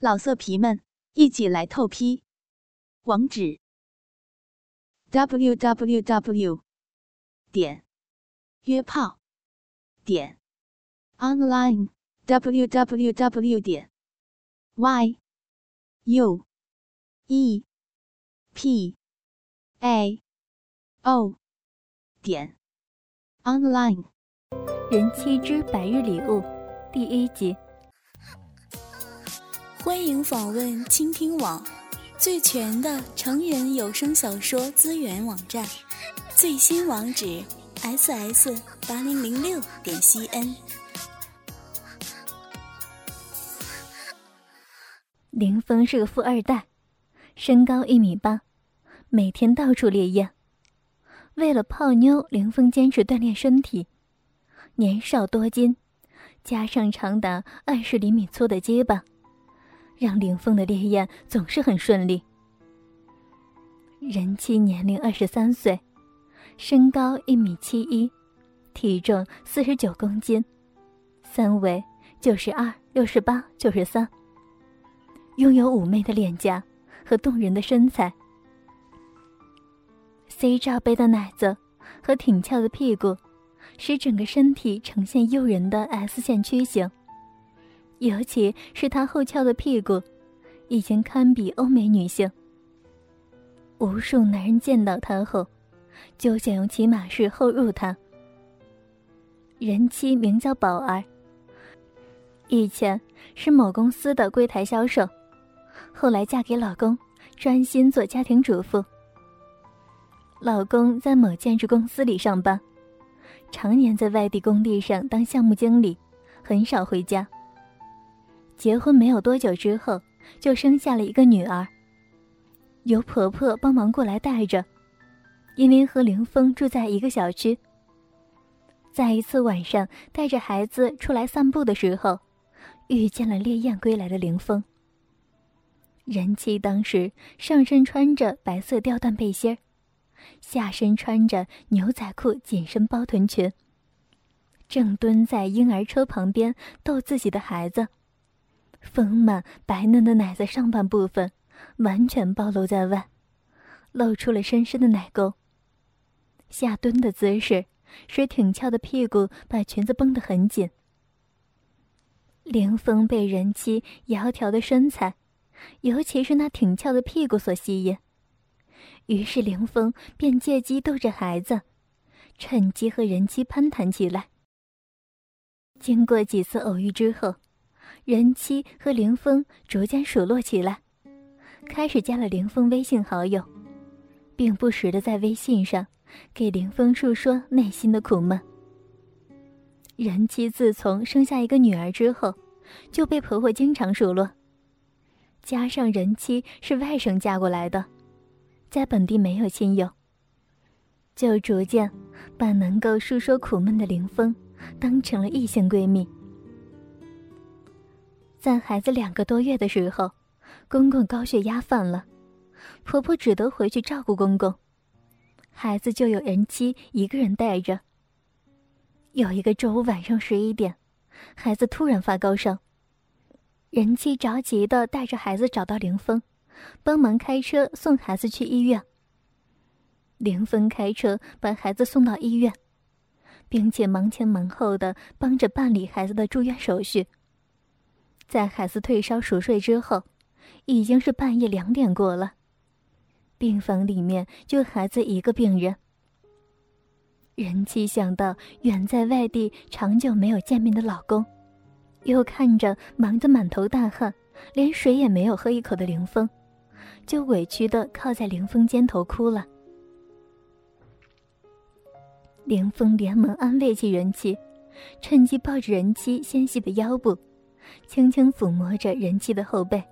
老色皮们，一起来透批！网址：w w w 点约炮点 online w w w 点 y u e p a o 点 online。人妻之百日礼物第一集。欢迎访问倾听网，最全的成人有声小说资源网站，最新网址：ss 八零零六点 cn。林峰是个富二代，身高一米八，每天到处猎艳。为了泡妞，林峰坚持锻炼身体。年少多金，加上长达二十厘米粗的结巴。让凌峰的烈焰总是很顺利。人妻年龄二十三岁，身高一米七一，体重四十九公斤，三围九十二、六十八、九十三，拥有妩媚的脸颊和动人的身材。C 罩杯的奶子和挺翘的屁股，使整个身体呈现诱人的 S 线曲形。尤其是她后翘的屁股，已经堪比欧美女性。无数男人见到她后，就想用骑马式后入她。人妻名叫宝儿，以前是某公司的柜台销售，后来嫁给老公，专心做家庭主妇。老公在某建筑公司里上班，常年在外地工地上当项目经理，很少回家。结婚没有多久之后，就生下了一个女儿。由婆婆帮忙过来带着，因为和凌峰住在一个小区。在一次晚上带着孩子出来散步的时候，遇见了烈焰归来的凌峰。人妻当时上身穿着白色吊带背心下身穿着牛仔裤紧身包臀裙，正蹲在婴儿车旁边逗自己的孩子。丰满白嫩的奶子上半部分完全暴露在外，露出了深深的奶沟。下蹲的姿势使挺翘的屁股把裙子绷得很紧。凌风被人妻窈窕的身材，尤其是那挺翘的屁股所吸引，于是凌风便借机逗着孩子，趁机和人妻攀谈起来。经过几次偶遇之后。人妻和凌风逐渐熟络起来，开始加了凌风微信好友，并不时的在微信上给凌风诉说内心的苦闷。人妻自从生下一个女儿之后，就被婆婆经常数落，加上人妻是外省嫁过来的，在本地没有亲友，就逐渐把能够诉说苦闷的凌风当成了异性闺蜜。在孩子两个多月的时候，公公高血压犯了，婆婆只得回去照顾公公，孩子就有人妻一个人带着。有一个周五晚上十一点，孩子突然发高烧，人妻着急的带着孩子找到凌峰，帮忙开车送孩子去医院。凌峰开车把孩子送到医院，并且忙前忙后的帮着办理孩子的住院手续。在孩子退烧熟睡之后，已经是半夜两点过了。病房里面就孩子一个病人。人妻想到远在外地长久没有见面的老公，又看着忙得满头大汗、连水也没有喝一口的凌峰，就委屈的靠在凌峰肩头哭了。凌峰连忙安慰起人妻，趁机抱着人妻纤细的腰部。轻轻抚摸着人妻的后背，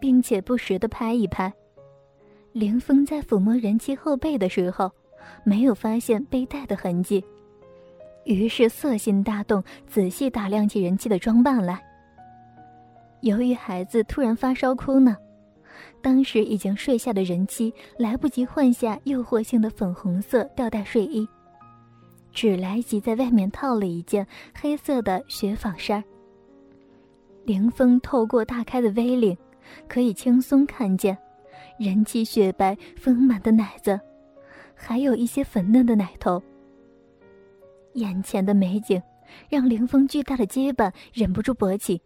并且不时的拍一拍。凌风在抚摸人妻后背的时候，没有发现背带的痕迹，于是色心大动，仔细打量起人妻的装扮来。由于孩子突然发烧哭呢，当时已经睡下的人妻来不及换下诱惑性的粉红色吊带睡衣，只来及在外面套了一件黑色的雪纺衫。凌风透过大开的 V 领，可以轻松看见人气雪白丰满的奶子，还有一些粉嫩的奶头。眼前的美景让凌风巨大的肩膀忍不住勃起，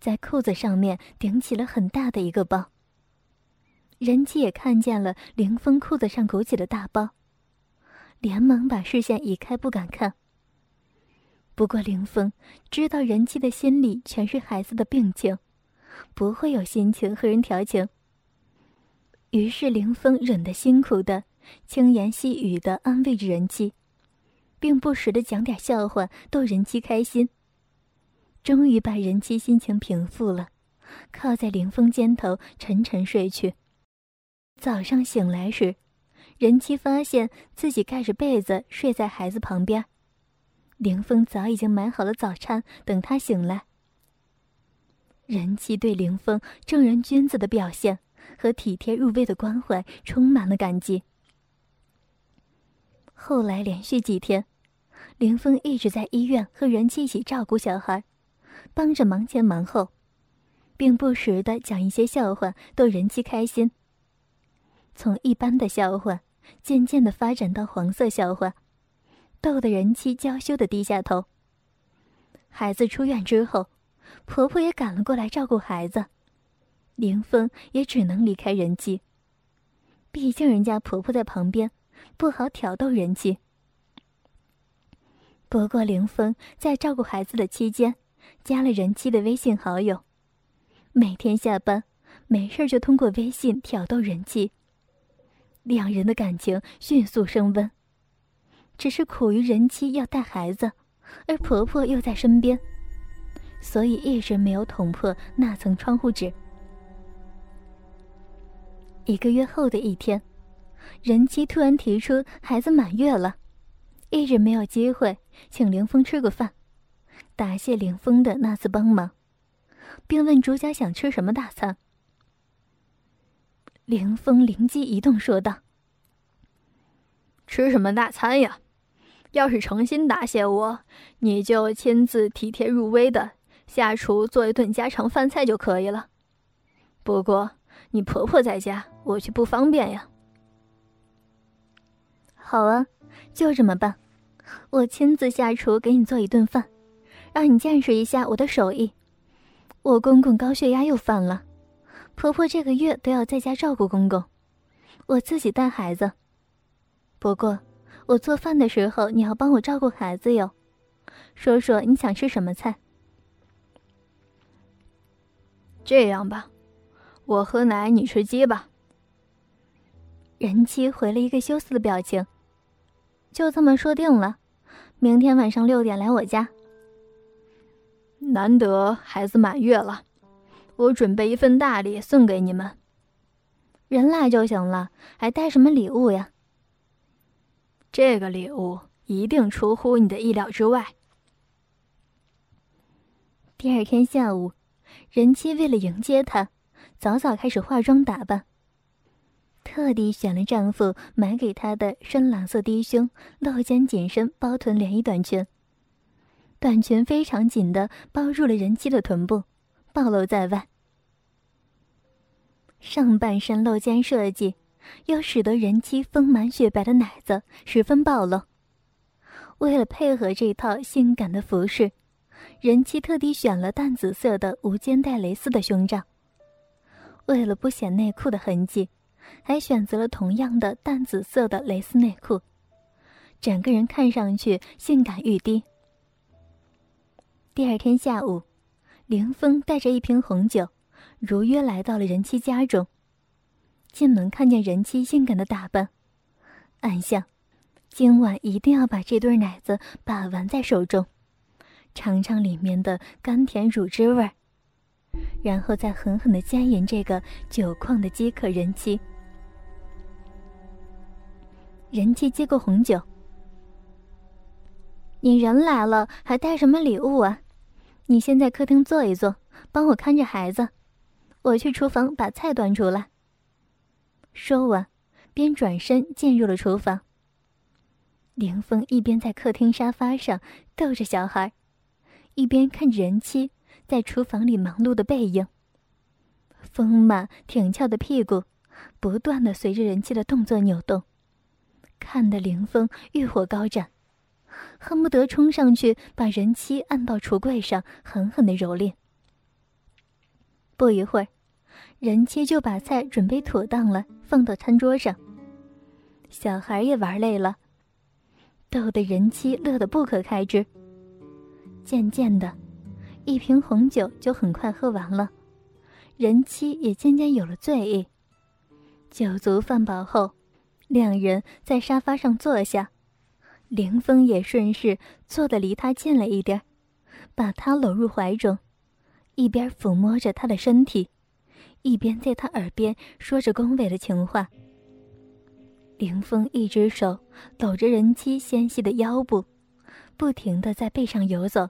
在裤子上面顶起了很大的一个包。人妻也看见了凌风裤子上鼓起的大包，连忙把视线移开，不敢看。不过凌风知道人妻的心里全是孩子的病情，不会有心情和人调情。于是凌风忍得辛苦的，轻言细语的安慰着人妻，并不时的讲点笑话逗人妻开心。终于把人妻心情平复了，靠在凌风肩头沉沉睡去。早上醒来时，任妻发现自己盖着被子睡在孩子旁边。凌风早已经买好了早餐等他醒来。任妻对凌风正人君子的表现和体贴入微的关怀充满了感激。后来连续几天，凌风一直在医院和任妻一起照顾小孩，帮着忙前忙后，并不时的讲一些笑话逗任妻开心。从一般的笑话，渐渐的发展到黄色笑话，逗得人妻娇羞的低下头。孩子出院之后，婆婆也赶了过来照顾孩子，凌峰也只能离开人妻。毕竟人家婆婆在旁边，不好挑逗人妻。不过凌峰在照顾孩子的期间，加了人妻的微信好友，每天下班没事就通过微信挑逗人妻。两人的感情迅速升温，只是苦于人妻要带孩子，而婆婆又在身边，所以一直没有捅破那层窗户纸。一个月后的一天，人妻突然提出孩子满月了，一直没有机会请凌风吃个饭，答谢凌风的那次帮忙，并问主家想吃什么大餐。凌风灵机一动，说道：“吃什么大餐呀？要是诚心答谢我，你就亲自体贴入微的下厨做一顿家常饭菜就可以了。不过你婆婆在家，我去不方便呀。”“好啊，就这么办，我亲自下厨给你做一顿饭，让你见识一下我的手艺。我公公高血压又犯了。”婆婆这个月都要在家照顾公公，我自己带孩子。不过，我做饭的时候你要帮我照顾孩子哟。说说你想吃什么菜？这样吧，我喝奶，你吃鸡吧。人妻回了一个羞涩的表情。就这么说定了，明天晚上六点来我家。难得孩子满月了。我准备一份大礼送给你们，人来就行了，还带什么礼物呀？这个礼物一定出乎你的意料之外。第二天下午，人妻为了迎接他，早早开始化妆打扮，特地选了丈夫买给她的深蓝色低胸、露肩紧身包臀连衣短裙，短裙非常紧的包住了人妻的臀部。暴露在外，上半身露肩设计，又使得人妻丰满雪白的奶子十分暴露。为了配合这套性感的服饰，人妻特地选了淡紫色的无肩带蕾丝的胸罩。为了不显内裤的痕迹，还选择了同样的淡紫色的蕾丝内裤，整个人看上去性感欲滴。第二天下午。凌风带着一瓶红酒，如约来到了人妻家中。进门看见人妻性感的打扮，暗想：今晚一定要把这对奶子把玩在手中，尝尝里面的甘甜乳汁味儿，然后再狠狠的奸淫这个酒矿的饥渴人妻。人妻接过红酒：“你人来了，还带什么礼物啊？”你先在客厅坐一坐，帮我看着孩子，我去厨房把菜端出来。说完，边转身进入了厨房。凌风一边在客厅沙发上逗着小孩，一边看着人妻在厨房里忙碌的背影。丰满挺翘的屁股，不断的随着人妻的动作扭动，看得凌风欲火高涨，恨不得冲上去把人妻按到橱柜上，狠狠的蹂躏。不一会儿，人妻就把菜准备妥当了，放到餐桌上。小孩也玩累了，逗得人妻乐得不可开支。渐渐的，一瓶红酒就很快喝完了。人妻也渐渐有了醉意。酒足饭饱后，两人在沙发上坐下，凌风也顺势坐得离他近了一点，把他搂入怀中，一边抚摸着他的身体，一边在他耳边说着恭维的情话。凌峰一只手搂着人妻纤细的腰部，不停的在背上游走，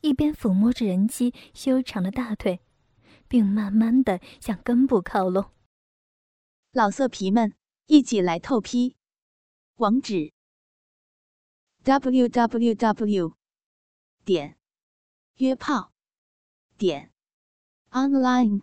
一边抚摸着人妻修长的大腿。并慢慢的向根部靠拢。老色皮们，一起来透批！网址：w w w 点约炮点 online